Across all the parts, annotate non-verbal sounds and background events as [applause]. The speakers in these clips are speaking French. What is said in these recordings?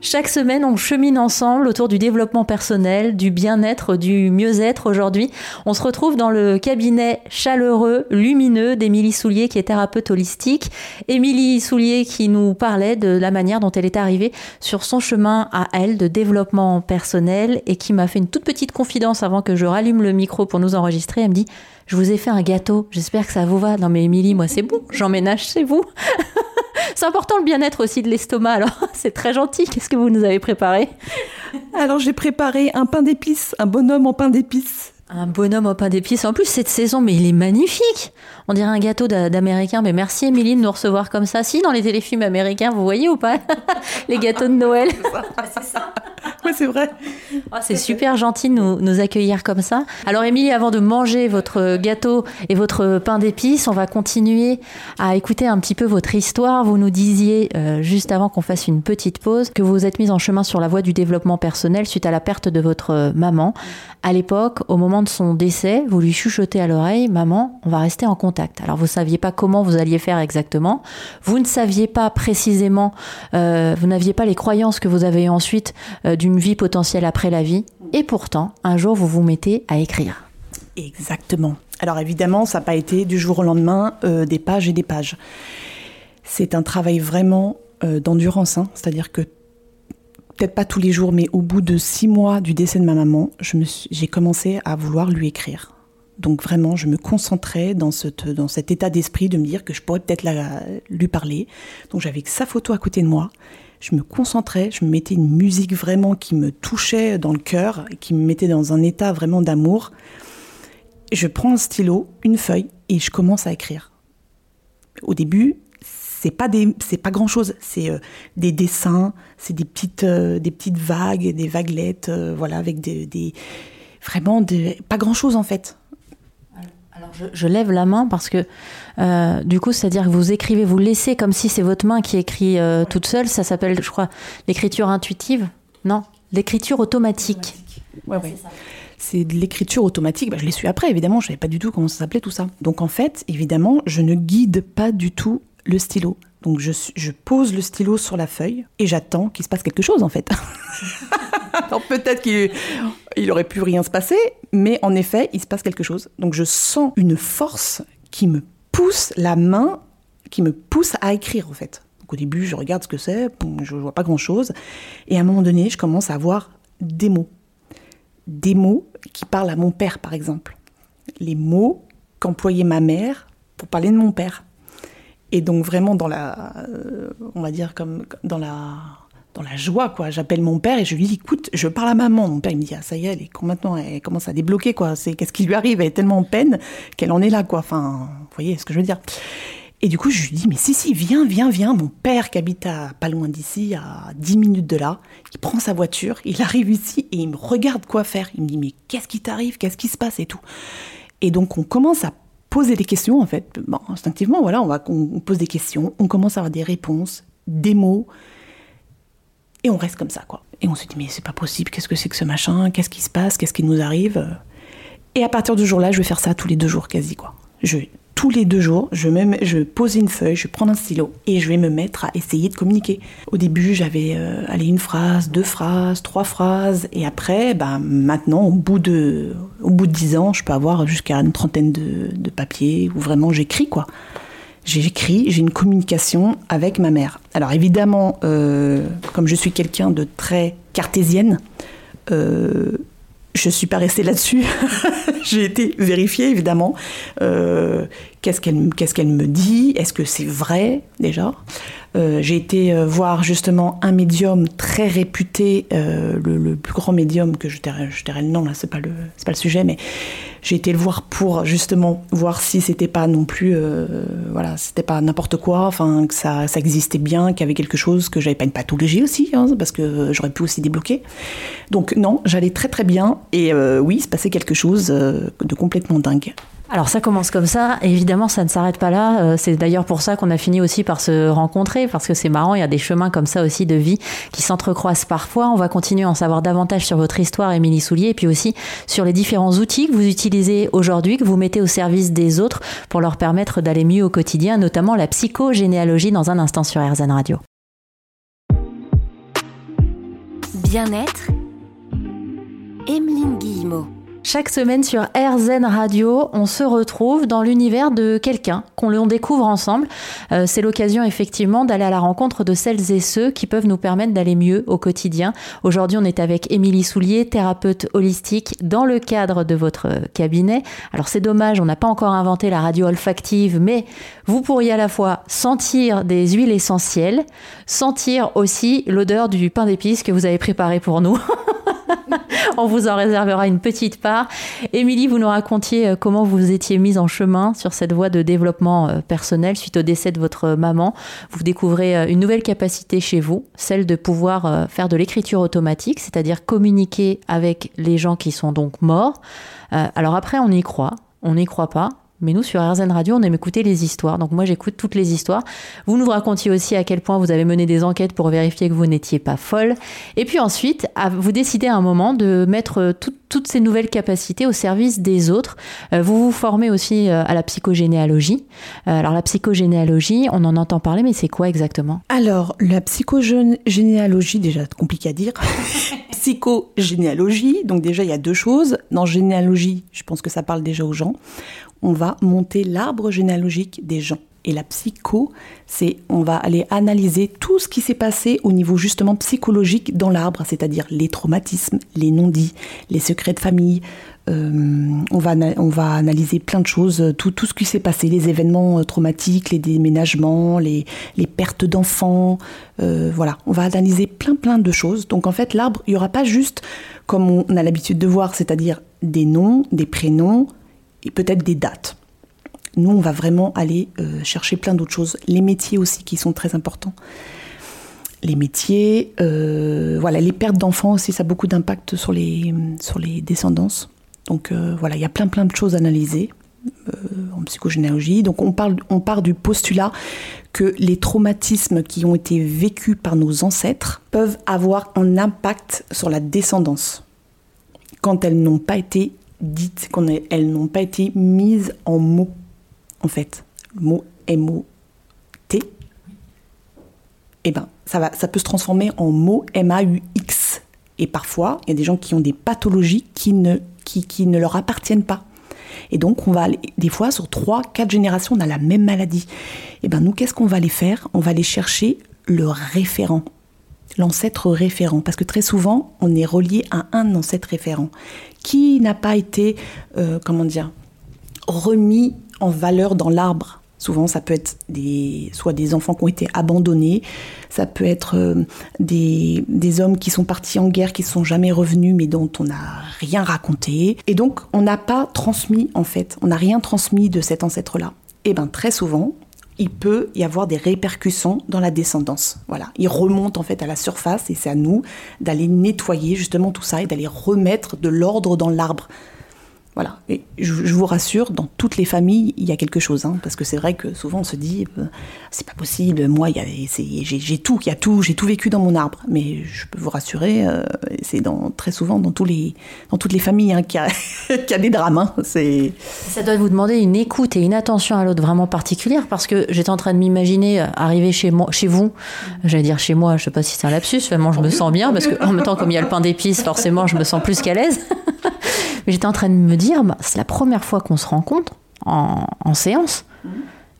Chaque semaine, on chemine ensemble autour du développement personnel, du bien-être, du mieux-être. Aujourd'hui, on se retrouve dans le cabinet chaleureux, lumineux d'Émilie Soulier, qui est thérapeute holistique. Émilie Soulier qui nous parlait de la manière dont elle est arrivée sur son chemin à elle de développement personnel et qui m'a fait une toute petite confidence avant que je rallume le micro pour nous enregistrer. Elle me dit, je vous ai fait un gâteau, j'espère que ça vous va. Non mais Émilie, moi c'est bon, j'emménage chez vous. [laughs] C'est important le bien-être aussi de l'estomac, alors [laughs] c'est très gentil. Qu'est-ce que vous nous avez préparé Alors j'ai préparé un pain d'épices, un bonhomme en pain d'épices. Un bonhomme au pain d'épices. En plus, cette saison, mais il est magnifique. On dirait un gâteau d'américain. Mais merci, Émilie, de nous recevoir comme ça. Si, dans les téléfilms américains, vous voyez ou pas [laughs] Les gâteaux de Noël. c'est ça. C'est vrai. Oh, c'est super gentil de nous, accueillir comme ça. Alors, Émilie, avant de manger votre gâteau et votre pain d'épices, on va continuer à écouter un petit peu votre histoire. Vous nous disiez, euh, juste avant qu'on fasse une petite pause, que vous êtes mise en chemin sur la voie du développement personnel suite à la perte de votre maman. À l'époque, au moment de son décès, vous lui chuchotez à l'oreille, maman, on va rester en contact. Alors vous saviez pas comment vous alliez faire exactement, vous ne saviez pas précisément, euh, vous n'aviez pas les croyances que vous avez ensuite euh, d'une vie potentielle après la vie, et pourtant, un jour, vous vous mettez à écrire. Exactement. Alors évidemment, ça n'a pas été du jour au lendemain euh, des pages et des pages. C'est un travail vraiment d'endurance, hein. c'est-à-dire que peut-être pas tous les jours, mais au bout de six mois du décès de ma maman, j'ai commencé à vouloir lui écrire. Donc vraiment, je me concentrais dans, dans cet état d'esprit de me dire que je pourrais peut-être lui parler. Donc j'avais sa photo à côté de moi. Je me concentrais, je me mettais une musique vraiment qui me touchait dans le cœur, qui me mettait dans un état vraiment d'amour. Je prends un stylo, une feuille et je commence à écrire. Au début, c'est pas des c'est pas grand chose c'est euh, des dessins c'est des petites euh, des petites vagues des vaguelettes euh, voilà avec des, des vraiment des, pas grand chose en fait alors je, lève la main parce que du coup, c'est-à-dire que vous écrivez, vous laissez comme si c'est votre main qui écrit toute seule. Ça s'appelle, je crois, l'écriture intuitive. Non, l'écriture automatique. Ouais, ouais. C'est de l'écriture automatique. Bah, je l'ai su après, évidemment. Je savais pas du tout comment ça s'appelait tout ça. Donc en fait, évidemment, je ne guide pas du tout le stylo. Donc je, je, pose le stylo sur la feuille et j'attends qu'il se passe quelque chose en fait. [laughs] [laughs] Alors peut-être qu'il il aurait pu rien se passer, mais en effet, il se passe quelque chose. Donc je sens une force qui me pousse la main, qui me pousse à écrire en fait. Donc au début, je regarde ce que c'est, je vois pas grand-chose, et à un moment donné, je commence à voir des mots. Des mots qui parlent à mon père par exemple. Les mots qu'employait ma mère pour parler de mon père. Et donc vraiment dans la, euh, on va dire comme dans la, dans la joie quoi. J'appelle mon père et je lui dis écoute, je parle à maman. Mon père il me dit ah ça y est, elle est maintenant elle commence à débloquer quoi. C'est qu'est-ce qui lui arrive? Elle est tellement en peine qu'elle en est là quoi. Enfin, vous voyez ce que je veux dire. Et du coup je lui dis mais si si viens viens viens. Mon père qui habite à pas loin d'ici, à 10 minutes de là, il prend sa voiture, il arrive ici et il me regarde quoi faire. Il me dit mais qu'est-ce qui t'arrive? Qu'est-ce qui se passe? Et tout. Et donc on commence à poser des questions en fait. Instinctivement, voilà, on, va, on, pose des questions, on commence à avoir des réponses, des mots, et on reste comme ça, quoi. Et on se dit, mais c'est pas possible, qu'est-ce que c'est que ce machin Qu'est-ce qui se passe Qu'est-ce qui nous arrive? Et à partir du jour-là, je vais faire ça tous les deux jours quasi, quoi. Je, tous les deux jours, je, me, je pose une feuille, je prends un stylo et je vais me mettre à essayer de communiquer. Au début, j'avais euh, une phrase, deux phrases, trois phrases, et après, bah, maintenant, au bout de, au bout de dix ans, je peux avoir jusqu'à une trentaine de, de papiers où vraiment j'écris quoi. J'écris, j'ai une communication avec ma mère. Alors évidemment, euh, comme je suis quelqu'un de très cartésienne, euh, je suis pas restée là-dessus. [laughs] J'ai été vérifiée, évidemment. Euh, qu'est-ce qu'elle qu'est-ce qu'elle me dit? Est-ce que c'est vrai, déjà? Euh, J'ai été euh, voir justement un médium très réputé, le, plus grand médium que je tairai, je le nom, là, c'est pas, le, pas le sujet, mais j'ai été le voir pour justement voir si c'était pas non plus, voilà, c'était pas n'importe quoi, enfin, que ça, ça existait bien, qu'il y avait quelque chose, que j'avais pas une pathologie aussi, hein, parce que j'aurais pu aussi débloquer. Donc, non, j'allais très très bien, et oui, il se passait quelque chose de complètement dingue. Alors ça commence comme ça, évidemment ça ne s'arrête pas là, euh, c'est d'ailleurs pour ça qu'on a fini aussi par se rencontrer, parce que c'est marrant, il y a des chemins comme ça aussi de vie qui s'entrecroisent parfois. On va continuer à en savoir davantage sur votre histoire, Émilie Soulier, et puis aussi sur les différents outils que vous utilisez aujourd'hui, que vous mettez au service des autres pour leur permettre d'aller mieux au quotidien, notamment la psychogénéalogie dans un instant sur RZN Radio. Bien-être, Emeline Guillemot. Chaque semaine sur RZN Radio, on se retrouve dans l'univers de quelqu'un qu'on découvre ensemble. Euh, c'est l'occasion effectivement d'aller à la rencontre de celles et ceux qui peuvent nous permettre d'aller mieux au quotidien. Aujourd'hui, on est avec Émilie Soulier, thérapeute holistique, dans le cadre de votre cabinet. Alors c'est dommage, on n'a pas encore inventé la radio olfactive, mais vous pourriez à la fois sentir des huiles essentielles, sentir aussi l'odeur du pain d'épices que vous avez préparé pour nous. [laughs] [laughs] On vous en réservera une petite part. Émilie, vous nous racontiez euh, comment vous étiez mise en chemin sur cette voie de développement euh, personnel suite au décès de votre maman. Vous découvrez euh, une nouvelle capacité chez vous, celle de pouvoir faire de l'écriture automatique, c'est-à-dire communiquer avec les gens qui sont donc morts. Alors après, on y croit, on n'y croit pas. Mais nous, sur RZN Radio, on aime écouter les histoires. Donc moi, j'écoute toutes les histoires. Vous nous racontiez aussi à quel point vous avez mené des enquêtes pour vérifier que vous n'étiez pas folle. Et puis ensuite, vous décidez à un moment de mettre toutes ces nouvelles capacités au service des autres. Euh, vous vous formez aussi euh, à la psychogénéalogie. Euh, alors la psychogénéalogie, on en entend parler, mais c'est quoi exactement? Alors la psychogénéalogie, déjà compliqué à dire. [laughs] psychogénéalogie, donc déjà il y a deux choses. Dans généalogie, je pense que ça parle déjà aux gens on va monter l'arbre généalogique des gens. Et la psycho, c'est on va aller analyser tout ce qui s'est passé au niveau justement psychologique dans l'arbre, c'est-à-dire les traumatismes, les non-dits, les secrets de famille. Euh, on, va, on va analyser plein de choses, tout, tout ce qui s'est passé, les événements euh, traumatiques, les déménagements, les, pertes d'enfants. Euh, voilà, on va analyser plein plein de choses. Donc en fait, l'arbre, il n'y aura pas juste comme on a l'habitude de voir, c'est-à-dire des noms, des prénoms, et peut-être des dates. Nous, on va vraiment aller euh, chercher plein d'autres choses. Les métiers aussi qui sont très importants. Les métiers, euh, voilà, les pertes d'enfants aussi, ça a beaucoup d'impact sur les, sur les descendances. Donc euh, voilà, il y a plein plein de choses à analyser en psychogénéalogie. Donc on, parle, on part du postulat que les traumatismes qui ont été vécus par nos ancêtres peuvent avoir un impact sur la descendance quand elles n'ont pas été dites, qu'elles n'ont pas été mises en mots, en fait. Le mot M-O-T, eh ben, ça, va, ça peut se transformer en mot M-A-U-X. Et parfois, il y a des gens qui ont des pathologies qui ne, qui, qui ne leur appartiennent pas. Et donc, on va des fois, sur trois, quatre générations, on a la même maladie. Et eh ben, nous, qu'est-ce qu'on va aller faire? On va aller chercher le référent l'ancêtre référent, parce que très souvent, on est relié à un ancêtre référent qui n'a pas été, euh, comment dire, remis en valeur dans l'arbre. Souvent, ça peut être des, soit des enfants qui ont été abandonnés, ça peut être euh, des, des, hommes qui sont partis en guerre, qui ne sont jamais revenus, mais dont on n'a rien raconté. Et donc, on n'a pas transmis, en fait, on n'a rien transmis de cet ancêtre-là. Et bien, très souvent, il peut y avoir des répercussions dans la descendance. Voilà, il remonte en fait à la surface et c'est à nous d'aller nettoyer justement tout ça et d'aller remettre de l'ordre dans l'arbre. Voilà. Et je, vous rassure, dans toutes les familles, il y a quelque chose. Hein, parce que c'est vrai que souvent on se dit, euh, c'est pas possible, moi, j'ai tout, il y a tout, j'ai tout vécu dans mon arbre. Mais je peux vous rassurer, euh, c'est très souvent dans, tous les, dans toutes les familles hein, qu'il y, a [laughs] des drames. Hein, Ça doit vous demander une écoute et une attention à l'autre vraiment particulière. Parce que j'étais en train de m'imaginer euh, arriver chez, moi, chez vous, j'allais dire chez moi, je sais pas si c'est un lapsus, vraiment je me sens bien. Parce qu'en même temps, comme il y a le pain d'épices, forcément, je me sens plus qu'à l'aise. [laughs] Mais j'étais en train de me dire, bah, c'est la première fois qu'on se rencontre en, en séance.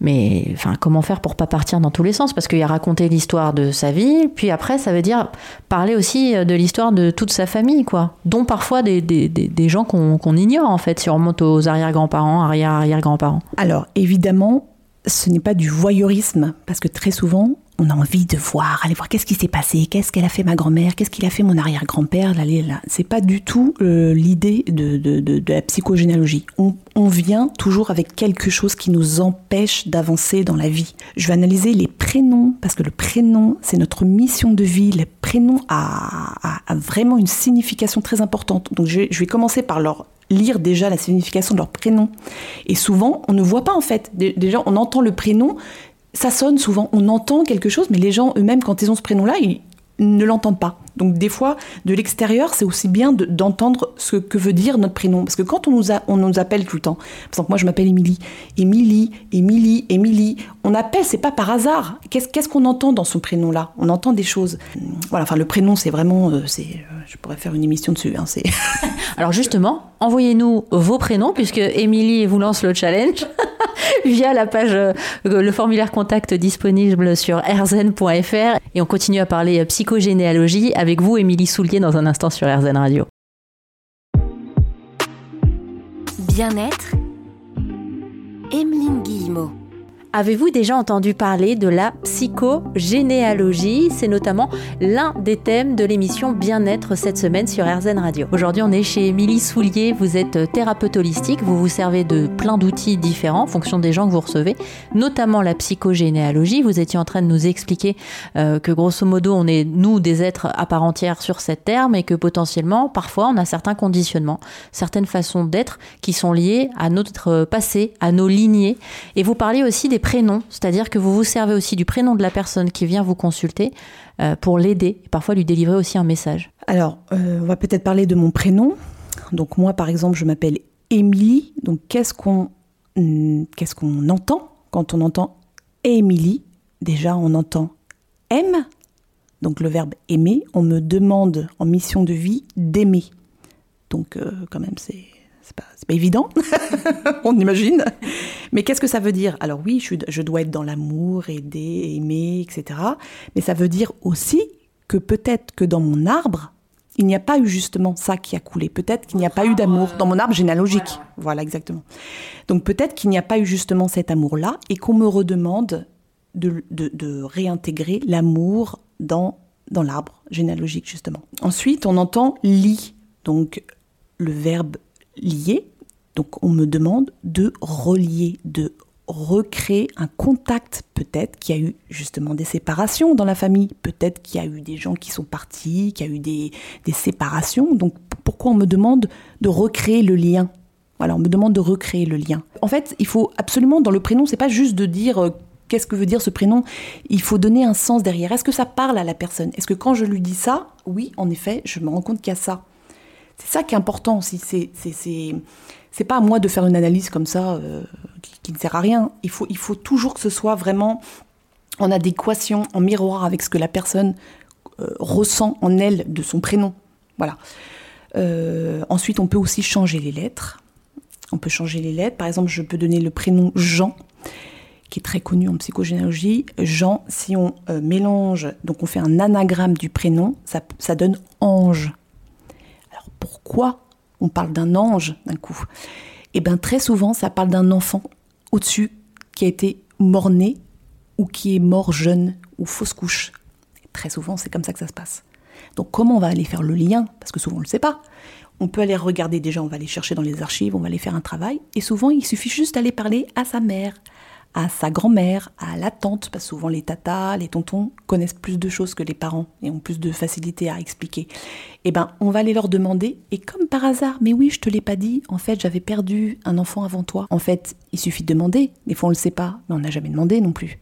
Mais enfin, comment faire pour pas partir dans tous les sens? Parce qu'il a raconté l'histoire de sa vie, puis après, ça veut dire parler aussi de l'histoire de toute sa famille, quoi. Dont parfois des, des, des, gens qu'on ignore, en fait, si on remonte aux arrière-grands-parents, arrière-arrière-grands-parents. Alors, évidemment, ce n'est pas du voyeurisme, parce que très souvent, on a envie de voir, aller voir qu'est-ce qui s'est passé, qu'est-ce qu'elle a fait ma grand-mère, qu'est-ce qu'il a fait mon arrière-grand-père, là, là. C'est pas du tout euh, l'idée de, de, de, la psychogénéalogie. On, on, vient toujours avec quelque chose qui nous empêche d'avancer dans la vie. Je vais analyser les prénoms, parce que le prénom, c'est notre mission de vie. Le prénom a, a, a, vraiment une signification très importante. Donc je, je vais commencer par leur lire déjà la signification de leur prénom. Et souvent, on ne voit pas en fait. Déjà, on entend le prénom, ça sonne souvent, on entend quelque chose, mais les gens eux-mêmes, quand ils ont ce prénom-là, ils ne l'entendent pas. Donc des fois, de l'extérieur, c'est aussi bien d'entendre ce que veut dire notre prénom. Parce que quand on nous, a, on nous appelle tout le temps, par exemple, moi je m'appelle Émilie, Émilie, Émilie, Émilie, on appelle, c'est pas par hasard. Qu'est-ce qu'on entend dans ce prénom-là? On entend des choses. Voilà, enfin le prénom, c'est vraiment, euh, c'est, euh, je pourrais faire une émission dessus. Hein, [laughs] Alors justement, envoyez-nous vos prénoms, puisque Émilie vous lance le challenge. [laughs] [laughs] via la page, euh, le formulaire contact disponible sur rzn.fr. Et on continue à parler psychogénéalogie avec vous, Émilie Soulier, dans un instant sur RZN Radio. Bien-être, Emeline Guillemot. Avez-vous déjà entendu parler de la psychogénéalogie? C'est notamment l'un des thèmes de l'émission Bien-être cette semaine sur RZN Radio. Aujourd'hui, on est chez Émilie Soulier. Vous êtes thérapeute holistique. Vous vous servez de plein d'outils différents en fonction des gens que vous recevez, notamment la psychogénéalogie. Vous étiez en train de nous expliquer euh, que grosso modo, on est, nous, des êtres à part entière sur cette terre, mais que potentiellement, parfois, on a certains conditionnements, certaines façons d'être qui sont liées à notre passé, à nos lignées. Et vous parliez aussi des prénom, c'est-à-dire que vous vous servez aussi du prénom de la personne qui vient vous consulter euh, pour l'aider, et parfois lui délivrer aussi un message. Alors, euh, on va peut-être parler de mon prénom. Donc moi, par exemple, je m'appelle Émilie. Donc qu'est-ce qu'on hmm, qu'est-ce qu'on entend quand on entend Émilie? Déjà, on entend aime, donc le verbe aimer. On me demande en mission de vie d'aimer. Donc euh, quand même, c'est c'est pas, évident, [laughs] on imagine. Mais qu'est-ce que ça veut dire? Alors oui, je, je, dois être dans l'amour, aider, aimer, etc. Mais ça veut dire aussi que peut-être que dans mon arbre, il n'y a pas eu justement ça qui a coulé. Peut-être qu'il n'y a pas eu d'amour dans mon arbre généalogique. Voilà, exactement. Donc peut-être qu'il n'y a pas eu justement cet amour-là et qu'on me redemande de, de, de réintégrer l'amour dans, dans l'arbre généalogique, justement. Ensuite, on entend lit. Donc le verbe lié. Donc on me demande de relier, de recréer un contact. Peut-être qu'il y a eu justement des séparations dans la famille, peut-être qu'il y a eu des gens qui sont partis, qu'il y a eu des, séparations. Donc pourquoi on me demande de recréer le lien? Voilà, on me demande de recréer le lien. En fait, il faut absolument, dans le prénom, c'est pas juste de dire euh, qu'est-ce que veut dire ce prénom Il faut donner un sens derrière. Est-ce que ça parle à la personne? Est-ce que quand je lui dis ça, oui, en effet, je me rends compte qu'il y a ça? C'est ça qui est important aussi. C'est, c'est, pas à moi de faire une analyse comme ça euh, qui, ne sert à rien. Il faut, il faut toujours que ce soit vraiment en adéquation, en miroir avec ce que la personne euh, ressent en elle de son prénom. Voilà. Euh, ensuite, on peut aussi changer les lettres. On peut changer les lettres. Par exemple, je peux donner le prénom Jean, qui est très connu en psychogénéalogie. Jean, si on mélange, donc on fait un anagramme du prénom, ça, donne ange pourquoi parle d'un ange d'un coup Eh bien, très souvent, ça parle d'un enfant au-dessus qui a été mort-né ou qui est mort jeune ou fausse couche. très souvent, c'est comme ça que ça se passe. Donc, comment on va aller faire le lien? Parce que souvent, on ne le sait pas. On peut aller regarder déjà, on va aller chercher dans les archives, on va aller faire un travail. Et souvent, il suffit juste d'aller parler à sa mère, à sa grand-mère, à la tante, parce que souvent les tatas, les tontons connaissent plus de choses que les parents et ont plus de facilité à expliquer. Eh ben, on va aller leur demander, et comme par hasard, mais oui, je te l'ai pas dit, en fait, j'avais perdu un enfant avant toi. En fait, il suffit de demander. Des fois, on le sait pas, mais on n'a jamais demandé non plus.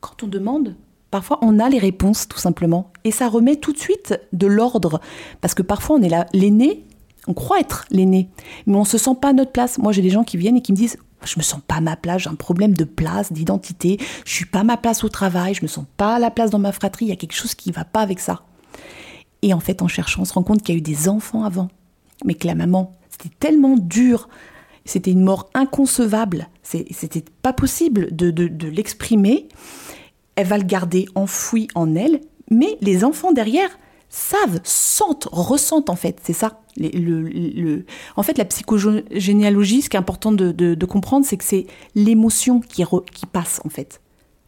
Quand on demande, Parfois, on a les réponses, tout simplement. Et ça remet tout de suite de l'ordre. Parce que parfois, on est là, l'aîné, on croit être l'aîné, mais on se sent pas à notre place. Moi, j'ai des gens qui viennent et qui me disent je me sens pas à ma place, j'ai un problème de place, d'identité, je suis pas à ma place au travail, je me sens pas à la place dans ma fratrie, il y a quelque chose qui va pas avec ça. Et en fait, en cherchant, on se rend compte qu'il y a eu des enfants avant, mais que la maman, c'était tellement dur, c'était une mort inconcevable, c'était pas possible de, de l'exprimer. Elle va le garder enfoui en elle, mais les enfants derrière, savent, sentent, ressentent en fait, c'est ça. Le, En fait, la psychogénéalogie, ce qui est important de, comprendre, c'est que c'est l'émotion qui, qui passe en fait.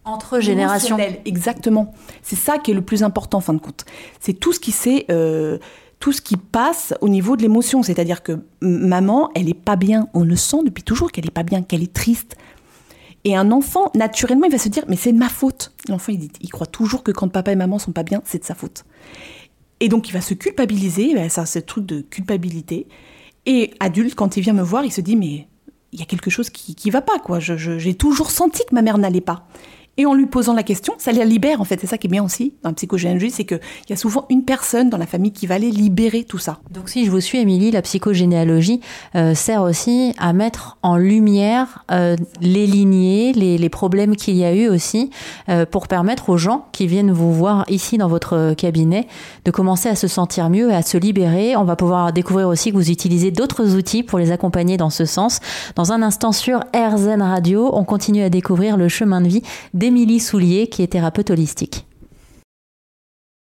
Entre générations. Exactement. C'est ça qui est le plus important en fin de compte. C'est tout ce qui euh, tout ce qui passe au niveau de l'émotion. C'est-à-dire que maman, elle est pas bien. On le sent depuis toujours qu'elle est pas bien, qu'elle est triste. Et un enfant, naturellement, il va se dire, mais c'est de ma faute. L'enfant, il, il croit toujours que quand papa et maman sont pas bien, c'est de sa faute. Et donc il va se culpabiliser, ça c'est ce truc de culpabilité. Et adulte, quand il vient me voir, il se dit mais il y a quelque chose qui, qui va pas, quoi. J'ai toujours senti que ma mère n'allait pas. Et en lui posant la question, ça la libère en fait. C'est ça qui est bien aussi dans la psychogénéalogie, c'est qu'il y a souvent une personne dans la famille qui va aller libérer tout ça. Donc si je vous suis, Émilie, la psychogénéalogie euh, sert aussi à mettre en lumière euh, les lignées, les, problèmes qu'il y a eu aussi, euh, pour permettre aux gens qui viennent vous voir ici dans votre cabinet de commencer à se sentir mieux et à se libérer. On va pouvoir découvrir aussi que vous utilisez d'autres outils pour les accompagner dans ce sens. Dans un instant sur RZN Radio, on continue à découvrir le chemin de vie des Émilie Soulier, qui est thérapeute holistique.